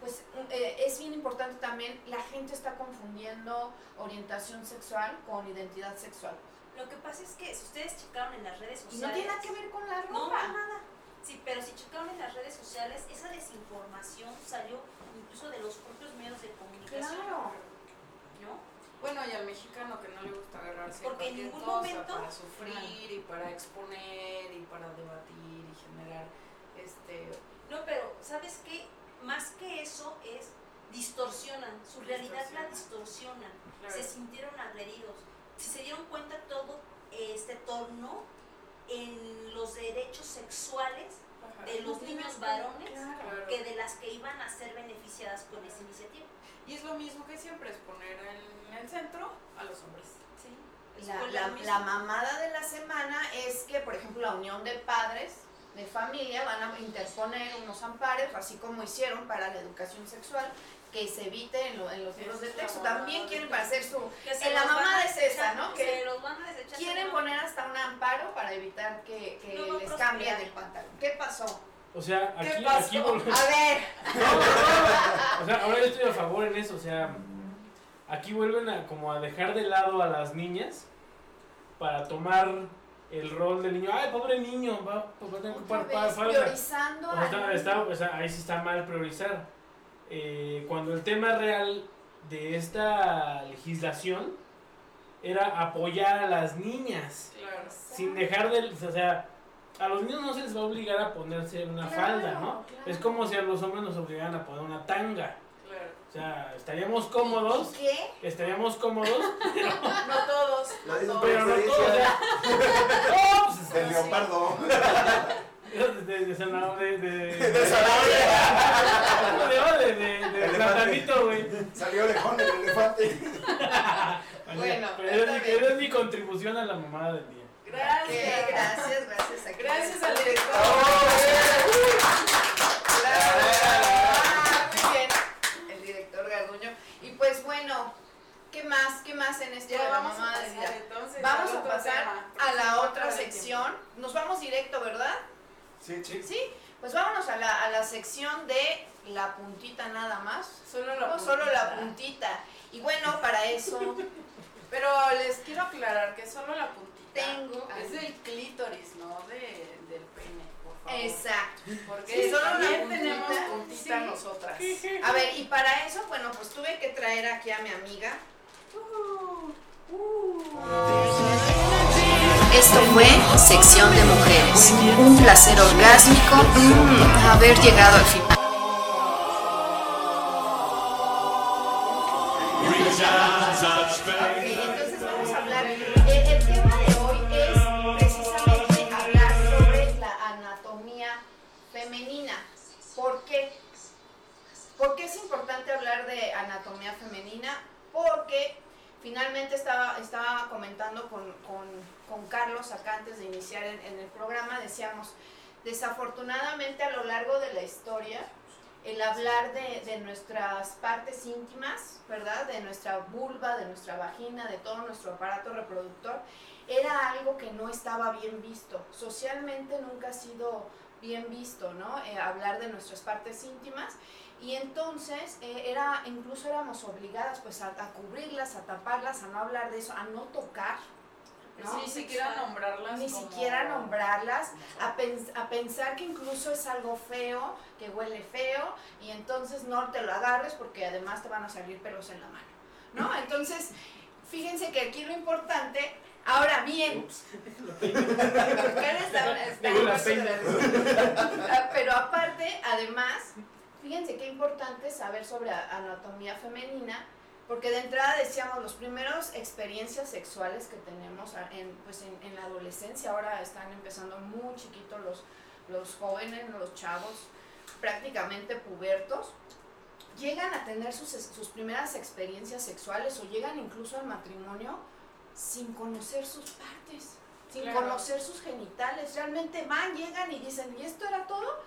pues eh, es bien importante también, la gente está confundiendo orientación sexual con identidad sexual. Lo que pasa es que si ustedes checaron en las redes sociales... Y no tiene nada que ver con la ropa. No, nada. Sí, pero si checaron en las redes sociales, esa desinformación salió incluso de los propios medios de comunicación. Claro. ¿No? Bueno, y al mexicano que no le gusta agarrarse Porque en ningún momento para sufrir y para exponer y para debatir y generar este No, pero ¿sabes qué? Más que eso es distorsionan, su realidad la distorsionan. Se sintieron agredidos si se dieron cuenta todo este torno en los derechos sexuales de los niños varones que de las que iban a ser beneficiadas con esa iniciativa. Y es lo mismo que siempre, es poner en el centro a los hombres. La, la, mamada de la semana es que, por ejemplo, la unión de padres de familia van a interponer unos amparos, así como hicieron para la educación sexual, que se evite en, los libros de texto. También quieren para hacer su... En la mamá es esa, ¿no? Que quieren poner hasta un amparo para evitar que, les cambien el pantalón. ¿Qué pasó? O sea, aquí, aquí volvemos. A ver. (laughs) o sea, ahora yo estoy a favor en eso. O sea, aquí vuelven a como a dejar de lado a las niñas para tomar el rol del niño. Ay, pobre niño, va, a tener que ocupar Priorizando. O sea, ahí sí está mal priorizar. Eh, cuando el tema real de esta legislación era apoyar a las niñas, sin dejar de, o sea, a los niños no se les va a obligar a ponerse una falda, ¿no? Es como si a los hombres nos obligaran a poner una tanga. O sea, estaríamos cómodos. ¿Qué? Estaríamos cómodos. (laughs) no todos. pero no todos. Pues, (laughs) el leopardo. De, de, zanahoria. De, de, de, de zanahoria. De, de, (laughs) de, platanito, güey. Salió lejón el elefante. bueno, pero esa es mi contribución a la mamada del día. Gracias. Gracias, gracias. A gracias al director. Muy bien. El director Garduño. Y pues bueno. ¿Qué más? ¿Qué más en esto la mamá de Entonces, vamos a pasar a la otra sección. Nos vamos directo, ¿verdad? Sí, sí. Sí, pues vámonos a la, a la sección de la puntita nada más. Solo la puntita. Solo la puntita. Y bueno, para eso... (laughs) Pero les quiero aclarar que solo la puntita tengo es del clítoris, no de, del pene, por favor. Exacto. Porque solo también tenemos puntita nosotras. A ver, y para eso, bueno, pues tuve que traer aquí a mi amiga. Uh, uh. Esto fue Sección de Mujeres. Un placer orgásmico mm, haber llegado al final. ¿Por qué es importante hablar de anatomía femenina? Porque finalmente estaba, estaba comentando con, con, Carlos acá antes de iniciar en, el programa, decíamos, desafortunadamente a lo largo de la historia, el hablar de, de, nuestras partes íntimas, ¿verdad? De nuestra vulva, de nuestra vagina, de todo nuestro aparato reproductor, era algo que no estaba bien visto. Socialmente nunca ha sido bien visto, ¿no? Eh, hablar de nuestras partes íntimas y entonces eh, era, incluso éramos obligadas pues a, cubrirlas, a taparlas, a no hablar de eso, a no tocar, Ni siquiera nombrarlas. Ni siquiera nombrarlas, a, a, pensar que incluso es algo feo, que huele feo, y entonces no te lo agarres porque además te van a salir pelos en la mano, ¿no? (laughs) Entonces, fíjense que aquí lo importante, ahora bien, (laughs) (laughs) pero aparte, además, fíjense qué importante saber sobre anatomía femenina, porque de entrada decíamos, los primeros experiencias sexuales que tenemos en, pues en, la adolescencia, ahora están empezando muy chiquitos los, los jóvenes, los chavos, prácticamente pubertos, llegan a tener sus, sus primeras experiencias sexuales o llegan incluso al matrimonio sin conocer sus partes, sin conocer sus genitales. Realmente van, llegan y dicen, ¿y esto era todo?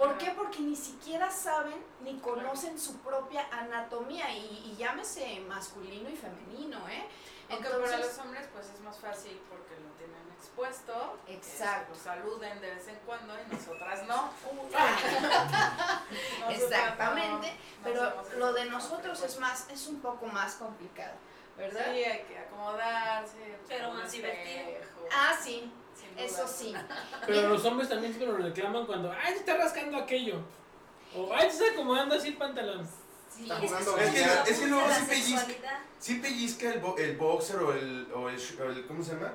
¿Por qué? Porque ni siquiera saben ni conocen su propia anatomía y, llámese masculino y femenino, ¿eh? Aunque para los hombres pues es más fácil porque lo tienen expuesto. Exacto. saluden de vez en cuando y nosotras no. (laughs) Exactamente. pero lo de nosotros es más, es un poco más complicado. ¿verdad? Sí, hay que acomodarse. Pero más divertido. Ah, sí. Eso sí. Pero los hombres también siempre lo reclaman cuando, ay, te está rascando aquello. O, ay, te está acomodando así el pantalón. Sí, es, que, es, que, luego sí pellizca, sí pellizca el, el boxer o el, o el, ¿cómo se llama?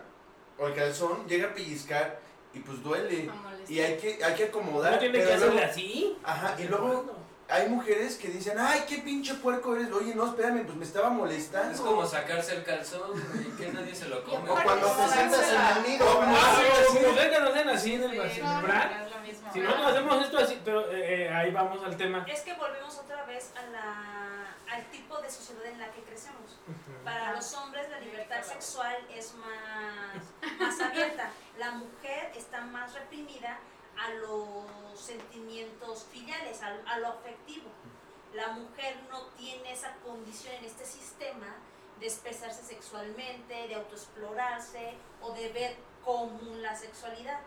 O el calzón, llega a pellizcar y pues duele. Y hay que, hay que acomodar. ¿No tiene que hacerle así? Ajá, y luego hay mujeres que dicen, ay, qué pinche puerco eres. Oye, no, espérame, pues me estaba molestando. Es como sacarse el calzón y que nadie se lo come. O cuando te sientas en el nido. Ah, como que nos hacen así en el vacío. Si no, nos hacemos esto así, pero eh, eh, ahí vamos al tema. Es que volvemos otra vez a la, al tipo de sociedad en la que crecemos. Para los hombres la libertad sexual es más, más abierta. La mujer está más reprimida a los sentimientos filiales, a, lo afectivo. La mujer no tiene esa condición en este sistema de expresarse sexualmente, de autoexplorarse o de ver común la sexualidad.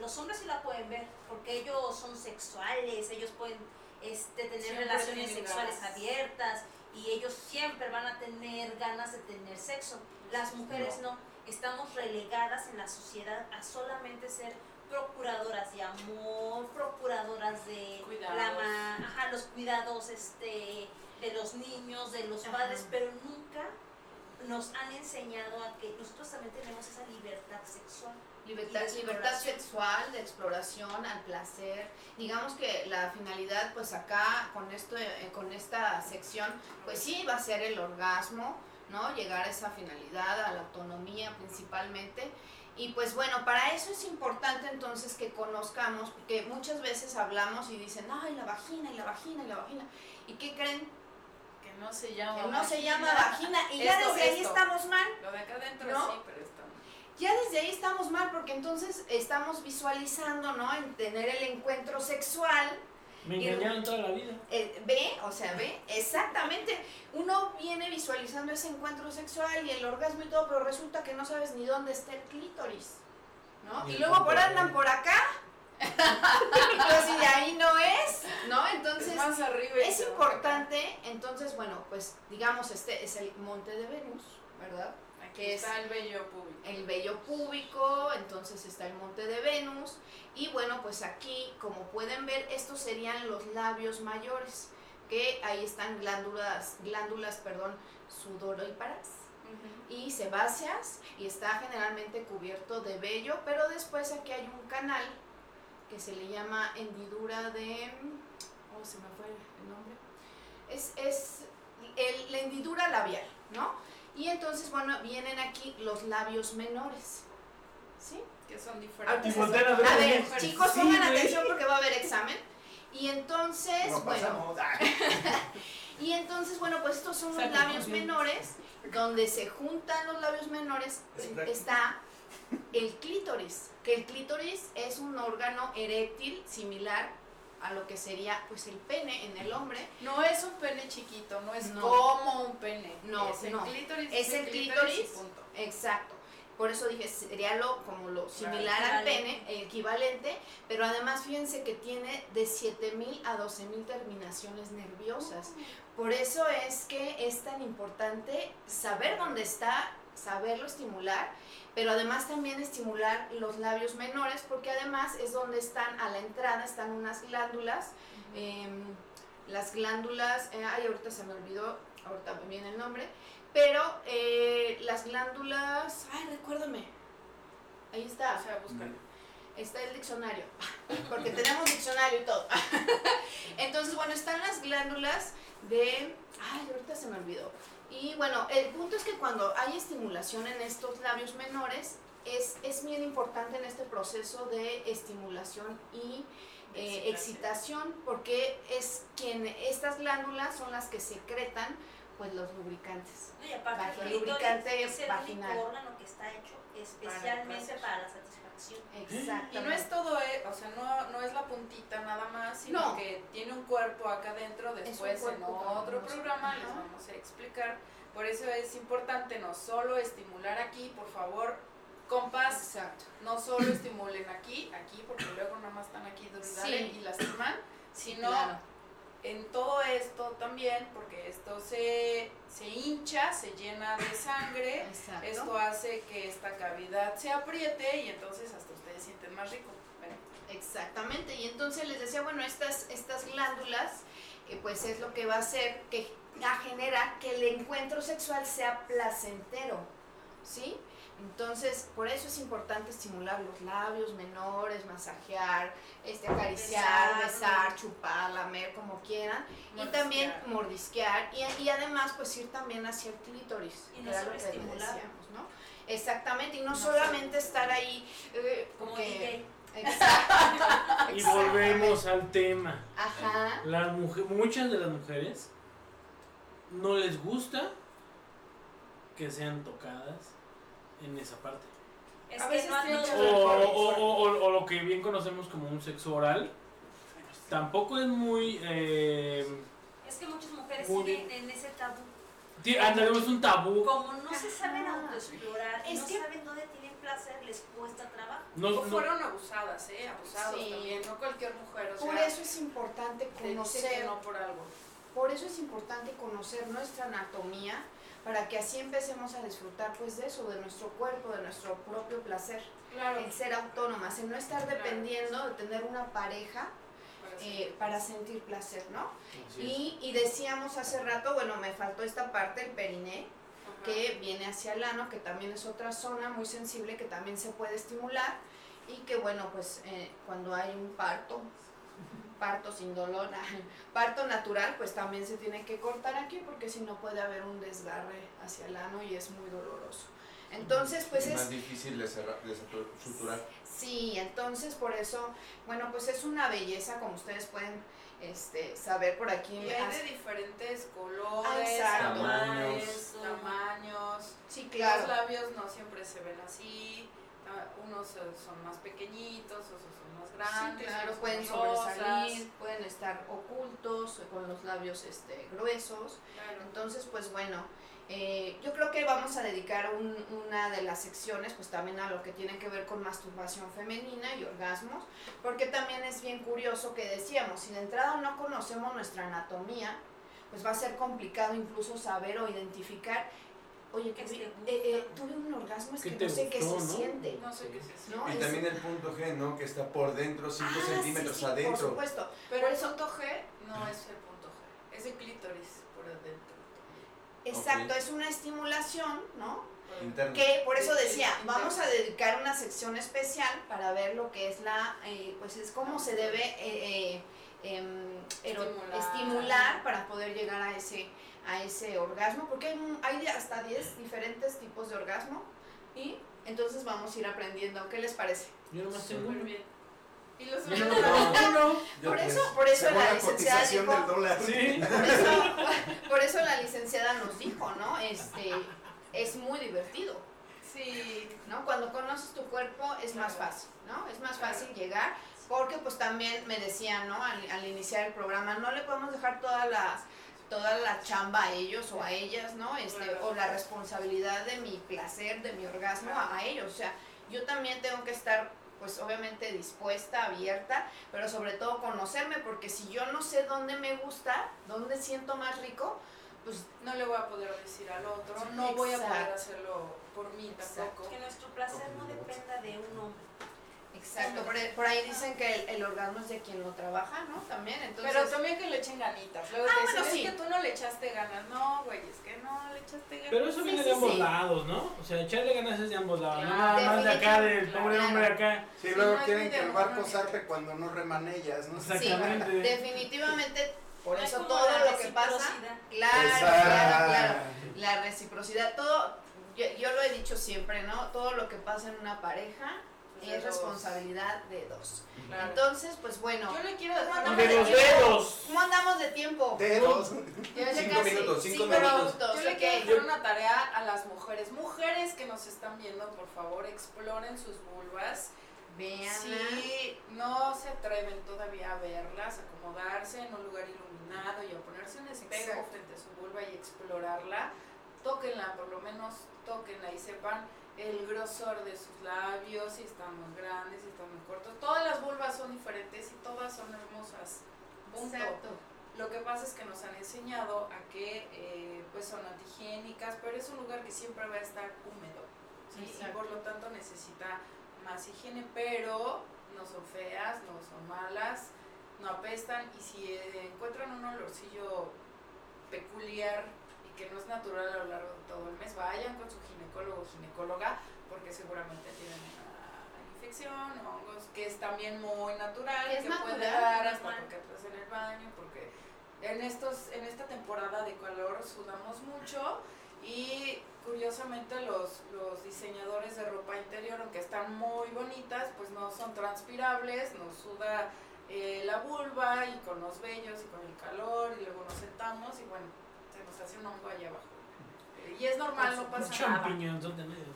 Los hombres sí la pueden ver porque ellos son sexuales, ellos pueden este, tener relaciones sexuales abiertas y ellos siempre van a tener ganas de tener sexo. Las mujeres no, estamos relegadas en la sociedad a solamente ser procuradoras de amor, procuradoras de la ajá, los cuidados este, de los niños, de los padres, pero nunca nos han enseñado a que nosotros también tenemos esa libertad sexual. Libertad, libertad sexual, de exploración, al placer. Digamos que la finalidad, pues acá, con, esto, eh, con esta sección, pues sí va a ser el orgasmo, ¿no? Llegar a esa finalidad, a la autonomía principalmente. Y pues bueno, para eso es importante entonces que conozcamos, porque muchas veces hablamos y dicen, ay, la vagina, y la vagina, y la vagina. ¿Y qué creen? Que no se llama Que no vagina. se llama vagina. Y ya desde ahí estamos mal. Lo de acá adentro sí, pero estamos. Ya desde ahí estamos mal, porque entonces estamos visualizando, ¿no? En tener el encuentro sexual me engañaron toda la vida. Eh, ve, o sea, ve, exactamente. Uno viene visualizando ese encuentro sexual y el orgasmo y todo, pero resulta que no sabes ni dónde está el clítoris. ¿no? Y, luego por andan por acá. (laughs) Pero si de ahí no es, ¿no? Entonces Más arriba es importante, entonces bueno, pues digamos este es el monte de Venus, ¿verdad? que está el vello púbico. El vello púbico, entonces está el monte de Venus. Y bueno, pues aquí, como pueden ver, estos serían los labios mayores, que ahí están glándulas, glándulas, perdón, sudoríparas y sebáceas, y está generalmente cubierto de vello, pero después aquí hay un canal que se le llama hendidura de... Oh, se me fue el nombre. Es, es el, la hendidura labial, ¿no? Y entonces, bueno, vienen aquí los labios menores. ¿Sí? Que son diferentes. A ver, chicos, pongan atención porque va a haber examen. Y entonces, bueno. (laughs) y entonces, bueno, pues estos son los labios menores, donde se juntan los labios menores, está el clítoris, que el clítoris es un órgano eréctil similar a lo que sería pues el pene en el hombre. No es un pene chiquito, no es como un pene. No, es el no. clítoris. Es el clítoris. Exacto. Por eso dije, sería lo, como lo similar al pene, equivalente, pero además fíjense que tiene de 7.000 a 12.000 terminaciones nerviosas. Por eso es que es tan importante saber dónde está, saberlo estimular, pero además también estimular los labios menores, porque además es donde están, a la entrada están unas glándulas, em, las glándulas, eh, ay, ahorita se me olvidó, ahorita me viene el nombre, pero eh, las glándulas, ay, recuérdame, ahí está. O sea, buscar. Está el diccionario, (laughs) porque tenemos diccionario y todo. (laughs) Entonces, bueno, están las glándulas de, ay, ahorita se me olvidó. Y bueno, el punto es que cuando hay estimulación en estos labios menores, es, es bien importante en este proceso de estimulación y eh, excitación, porque es quien, estas glándulas son las que secretan pues los lubricantes. y aparte el lubricante es el vaginal. órgano que está hecho especialmente para, la satisfacción. Exacto. Y no es todo, eh, o sea, no, no es la puntita nada más, sino No. que tiene un cuerpo acá adentro, después en otro programa les vamos a explicar. Por eso es importante no solo estimular aquí, por favor, compas, Exacto. no solo estimulen aquí, aquí, porque luego nada más están aquí Sí. y lastiman, sino claro. En todo esto también, porque esto se, se hincha, se llena de sangre, Exacto. esto hace que esta cavidad se apriete y entonces hasta ustedes sienten más rico. Exactamente, y entonces les decía, bueno, estas, estas glándulas, eh, pues es lo que va a hacer que a generar que el encuentro sexual sea placentero, ¿sí? Entonces, por eso es importante estimular los labios menores, masajear, este, acariciar, Besar. besar, chupar, lamer, como quieran, y también mordisquear, y, y además, pues ir también hacia el clítoris, Y que no era lo solo que estimular. decíamos, ¿no? Exactamente, y no, No solamente estar ahí, eh, Como DJ. Exacto. (laughs) Y volvemos al tema. Ajá. Las mujer, muchas de las mujeres no les gusta que sean tocadas en esa parte. Es A que veces no que O, o- o- o- o lo que bien conocemos como un sexo oral, tampoco es muy... Eh, Es que muchas mujeres Muy siguen en ese tabú. es un tabú. Como no se saben autoexplorar y Es no que- saben dónde tienen placer, les cuesta trabajo. No, o no- fueron abusadas, ¿eh? Abusados Sí. también, no cualquier mujer, o sea, Por eso es importante conocer, no por algo. por eso es importante conocer nuestra anatomía para que así empecemos a disfrutar pues de eso, de nuestro cuerpo, de nuestro propio placer, Claro. el ser autónomas, el no estar dependiendo de tener una pareja para eh, sentir para placer. sentir placer, ¿no? Y, y decíamos hace rato, bueno, me faltó esta parte, el periné, Ajá. que viene hacia el ano, que también es otra zona muy sensible que también se puede estimular y que bueno, pues eh, cuando hay un parto, parto sin dolor, (laughs) parto natural, pues también se tiene que cortar aquí porque si no puede haber un desgarre hacia el ano y es muy doloroso. Entonces, pues es es... más difícil de, cerrar, de sutu- suturar. Sí, entonces por eso, bueno, pues es una belleza como ustedes pueden este, saber por aquí. Y hay de diferentes colores, exacto. tamaños, tamaños. Sí, Los claro. labios no siempre se ven así. Unos son más pequeñitos, otros son más grandes. Sí, claro, pueden sobresalir, pueden estar ocultos, con los labios este, gruesos. Claro. Entonces, pues bueno, eh, yo creo que vamos a dedicar un- una de las secciones, pues también a lo que tiene que ver con masturbación femenina y orgasmos, porque también es bien curioso que decíamos, si de entrada no conocemos nuestra anatomía, pues va a ser complicado incluso saber o identificar, oye, ¿Qué tuve, eh, eh, tuve un orgasmo, es ¿Qué que no sé qué se siente. No sé qué es eso. ¿no? Y Es- también el punto G, ¿no? Que está por dentro, 5 Ah, centímetros sí, Por adentro. supuesto. Pero el punto G no es el punto G, es el clítoris por adentro. Exacto, es una estimulación, ¿no? Interno. Que por eso decía, vamos a dedicar una sección especial para ver lo que es la, eh, pues es cómo se debe eh, eh, em, estimular para poder llegar a ese, a ese orgasmo, porque hay, hay de hasta 10 diferentes tipos de orgasmo y entonces vamos a ir aprendiendo. ¿Qué les parece? Yo nomás tengo Muy uno. bien. Y los tengo uno. (laughs) Yo Por eso, por eso la licenciada dijo, del dólar. Sí. por eso, (laughs) por eso la licenciada nos dijo, ¿no? Este, es muy divertido. Sí, ¿no? Cuando conoces tu cuerpo es más fácil, ¿no? Es más fácil llegar, porque pues también me decían, ¿no? Al, al iniciar el programa, no le podemos dejar todas las, toda la chamba a ellos o a ellas, ¿no? Este, o la responsabilidad de mi placer, de mi orgasmo a, a ellos. O sea, yo también tengo que estar pues obviamente dispuesta, abierta, pero sobre todo conocerme, porque si yo no sé dónde me gusta, dónde siento más rico, pues no le voy a poder decir al otro, no voy a poder hacerlo por mí tampoco. Que nuestro placer no dependa de un hombre. Exacto, por, ahí dicen que el, orgasmo es de quien lo trabaja, ¿no? También, entonces... Pero también que le echen ganitas. Luego ah, bueno, sí. es que tú no le echaste ganas. No, güey, es que no le echaste ganas. Pero eso viene de ambos lados, ¿no? O sea, echarle ganas es de ambos lados. no nada más de acá, del pobre hombre acá. Sí, luego quieren que el barco zarpe cuando no remanellas, ¿no? Exactamente. definitivamente por eso todo lo que pasa, claro, claro, claro, la reciprocidad, todo, yo, yo, lo he dicho siempre, ¿no? Todo lo que pasa en una pareja es responsabilidad de dos. Entonces, pues bueno. Yo le quiero de, los dedos. ¿Cómo andamos de tiempo? Dedos. cinco minutos, cinco, minutos. Yo le quiero dejar una tarea a las mujeres. Mujeres que nos están viendo, por favor, exploren sus vulvas. Vean. Si no se atreven todavía a verlas, a acomodarse en un lugar iluminado y a ponerse un espejo frente a su vulva y explorarla, tóquenla, por lo menos tóquenla y sepan el grosor de sus labios, si están más grandes, si están muy cortos. Todas las vulvas son diferentes y todas son hermosas. Punto. Lo que pasa es que nos han enseñado a que eh, pues son antihigiénicas, pero es un lugar que siempre va a estar húmedo. Y por lo tanto necesita más higiene, pero no son feas, no son malas, no apestan y si encuentran un olorcillo peculiar que no es natural a lo largo de todo el mes, vayan con su ginecólogo o ginecóloga porque seguramente tienen una infección o hongos que es también muy natural, que puede dar hasta porque atrás en el baño, porque en estos en esta temporada de calor sudamos mucho y curiosamente los, los diseñadores de ropa interior, aunque están muy bonitas, pues no son transpirables, nos suda eh, la vulva y con los vellos y con el calor y luego nos sentamos y bueno, se hace un hongo allá abajo. Y es normal, no pasa nada.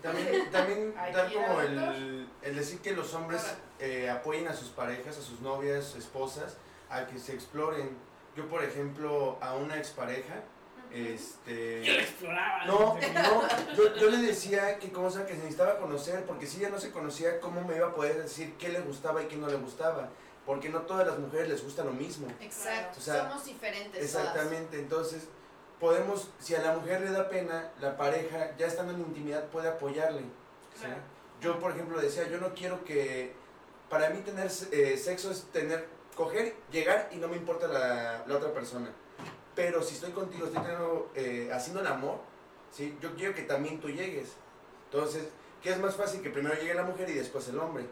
También, también (laughs) tal como el, el, decir que los hombres eh, apoyen a sus parejas, a sus novias, esposas, a que se exploren. Yo, por ejemplo, a una expareja, este... Yo exploraba. No, no, yo, yo, le decía que como sea, que se necesitaba conocer, porque si ella no se conocía, ¿cómo me iba a poder decir qué le gustaba y qué no le gustaba? Porque no todas las mujeres les gusta lo mismo. Exacto, somos diferentes. Exactamente, entonces podemos, si a la mujer le da pena, la pareja, ya estando en intimidad, puede apoyarle. Yo, por ejemplo, decía, yo no quiero que, para mí tener eh, sexo es tener, coger, llegar y no me importa la, la otra persona. Pero si estoy contigo, estoy eh, haciendo el amor, ¿sí? yo quiero que también tú llegues. Entonces, ¿qué es más fácil? Que primero llegue la mujer y después el hombre.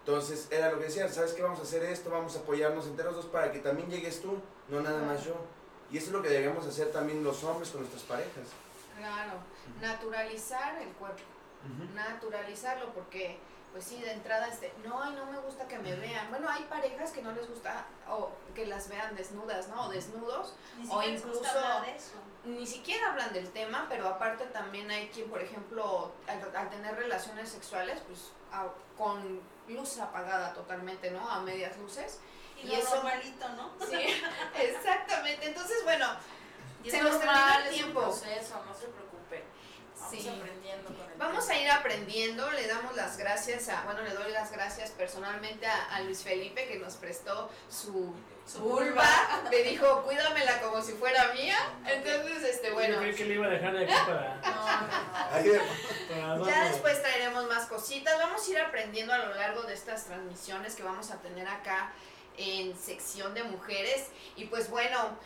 Entonces, era lo que decía, ¿sabes qué? Vamos a hacer esto, vamos a apoyarnos entre los dos para que también llegues tú, no nada más yo. Y eso es lo que debemos hacer también los hombres con nuestras parejas. Claro, naturalizar el cuerpo, naturalizarlo porque pues sí, de entrada, este, no, no me gusta que me vean. Bueno, hay parejas que no les gusta o que las vean desnudas, ¿no? O desnudos. o incluso ni siquiera hablan del tema, pero aparte también hay quien, por ejemplo, al, tener relaciones sexuales, pues con luz apagada totalmente, ¿no? A medias luces. Y, eso normalito, ¿no? (laughs) Sí, exactamente. Entonces, bueno, se nos termina el tiempo. Proceso, no se preocupe. Vamos sí. aprendiendo con el Vamos a ir aprendiendo, le damos las gracias a, bueno, le doy las gracias personalmente a, Luis Felipe que nos prestó su, su vulva, (laughs) me dijo, cuídamela como si fuera mía, entonces, este, bueno. Yo creí que le iba a dejar de aquí para... No, no, (laughs) ya después traeremos más cositas, vamos a ir aprendiendo a lo largo de estas transmisiones que vamos a tener acá en sección de mujeres. Y pues bueno,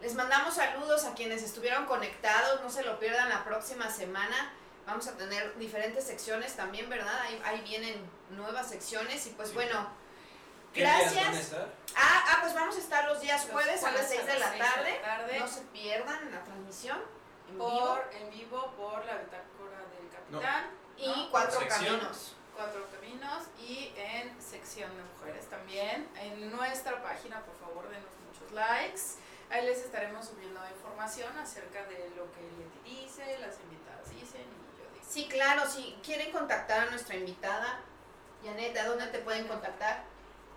les mandamos saludos a quienes estuvieron conectados, no se lo pierdan la próxima semana. Vamos a tener diferentes secciones también, ¿verdad? Ahí, vienen nuevas secciones y pues bueno, gracias. Ah, ah, pues vamos a estar los días jueves a las 6 de la tarde. No se pierdan la transmisión. En vivo. En vivo por la bitácora del capitán. Y cuatro caminos. Cuatro Caminos y en sección de mujeres también. En nuestra página, por favor, denos muchos likes. Ahí les estaremos subiendo información acerca de lo que Leti dice, las invitadas dicen y yo digo. Sí, claro, si quieren contactar a nuestra invitada, Janet, ¿a dónde te pueden contactar?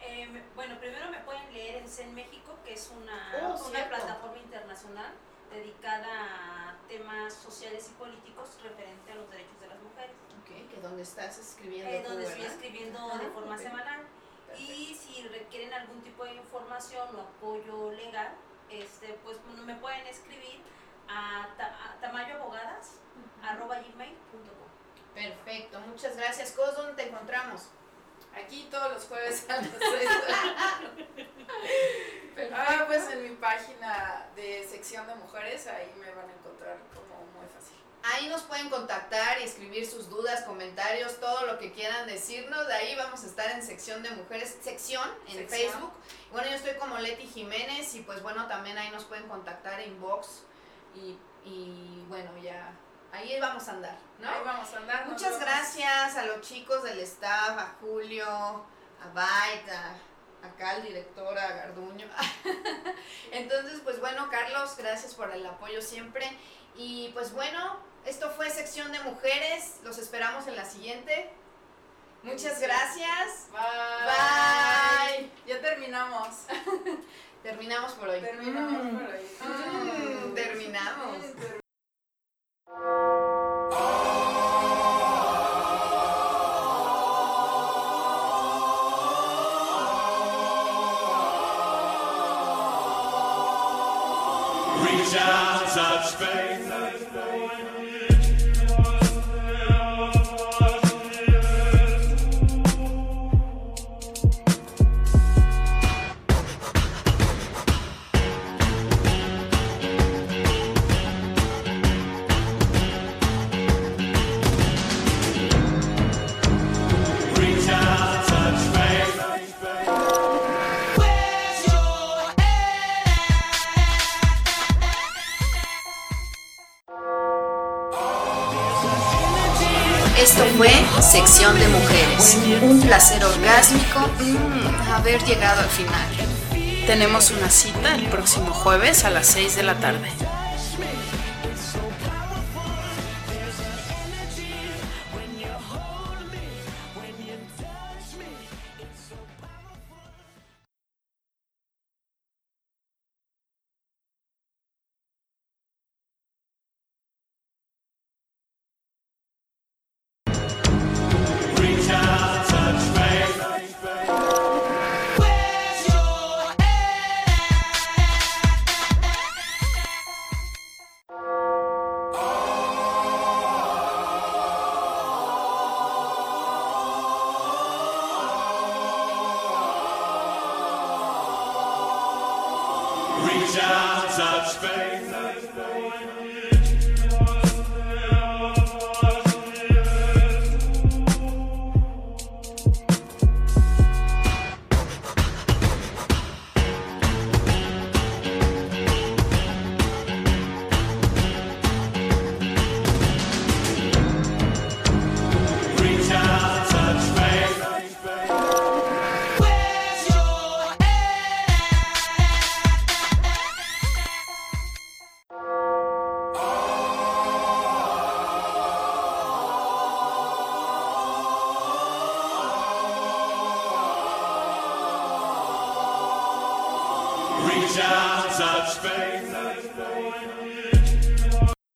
Eh, bueno, primero me pueden leer en CEN México, que es una, Oh, una plataforma internacional dedicada a temas sociales y políticos referente a los derechos de las mujeres. Ok, que donde estás escribiendo Eh, tú, donde estoy escribiendo de forma semanal. Y si requieren algún tipo de información o apoyo legal, este, pues bueno, me pueden escribir a, ta- a tamayoabogadas.gmail.com Perfecto, muchas gracias. Cos, ¿dónde te encontramos? Aquí todos los jueves a las 6 (laughs) Ah, pues en mi página de sección de mujeres, ahí me van a encontrar como muy fácil. Ahí nos pueden contactar y escribir sus dudas, comentarios, todo lo que quieran decirnos. De ahí vamos a estar en sección de mujeres, sección en Sección. Facebook. Bueno, yo estoy como Leti Jiménez y pues bueno, también ahí nos pueden contactar en box y, y bueno, ya ahí vamos a andar, ¿no? Ahí vamos a andar. Muchas gracias a los chicos del staff, a Julio, a Bait, a, acá al director, a Garduño. (laughs) Entonces, pues bueno, Carlos, gracias por el apoyo siempre. Y pues bueno, esto fue sección de mujeres. Los esperamos en la siguiente. Muchas gracias. Bye. Bye. Ya terminamos. (laughs) Terminamos por hoy. Terminamos Mm. por hoy. Mm, terminamos. Reach out, touch faith. Fue Sección de Mujeres. Un placer orgásmico mm, haber llegado al final. Tenemos una cita el próximo jueves a las 6 de la tarde.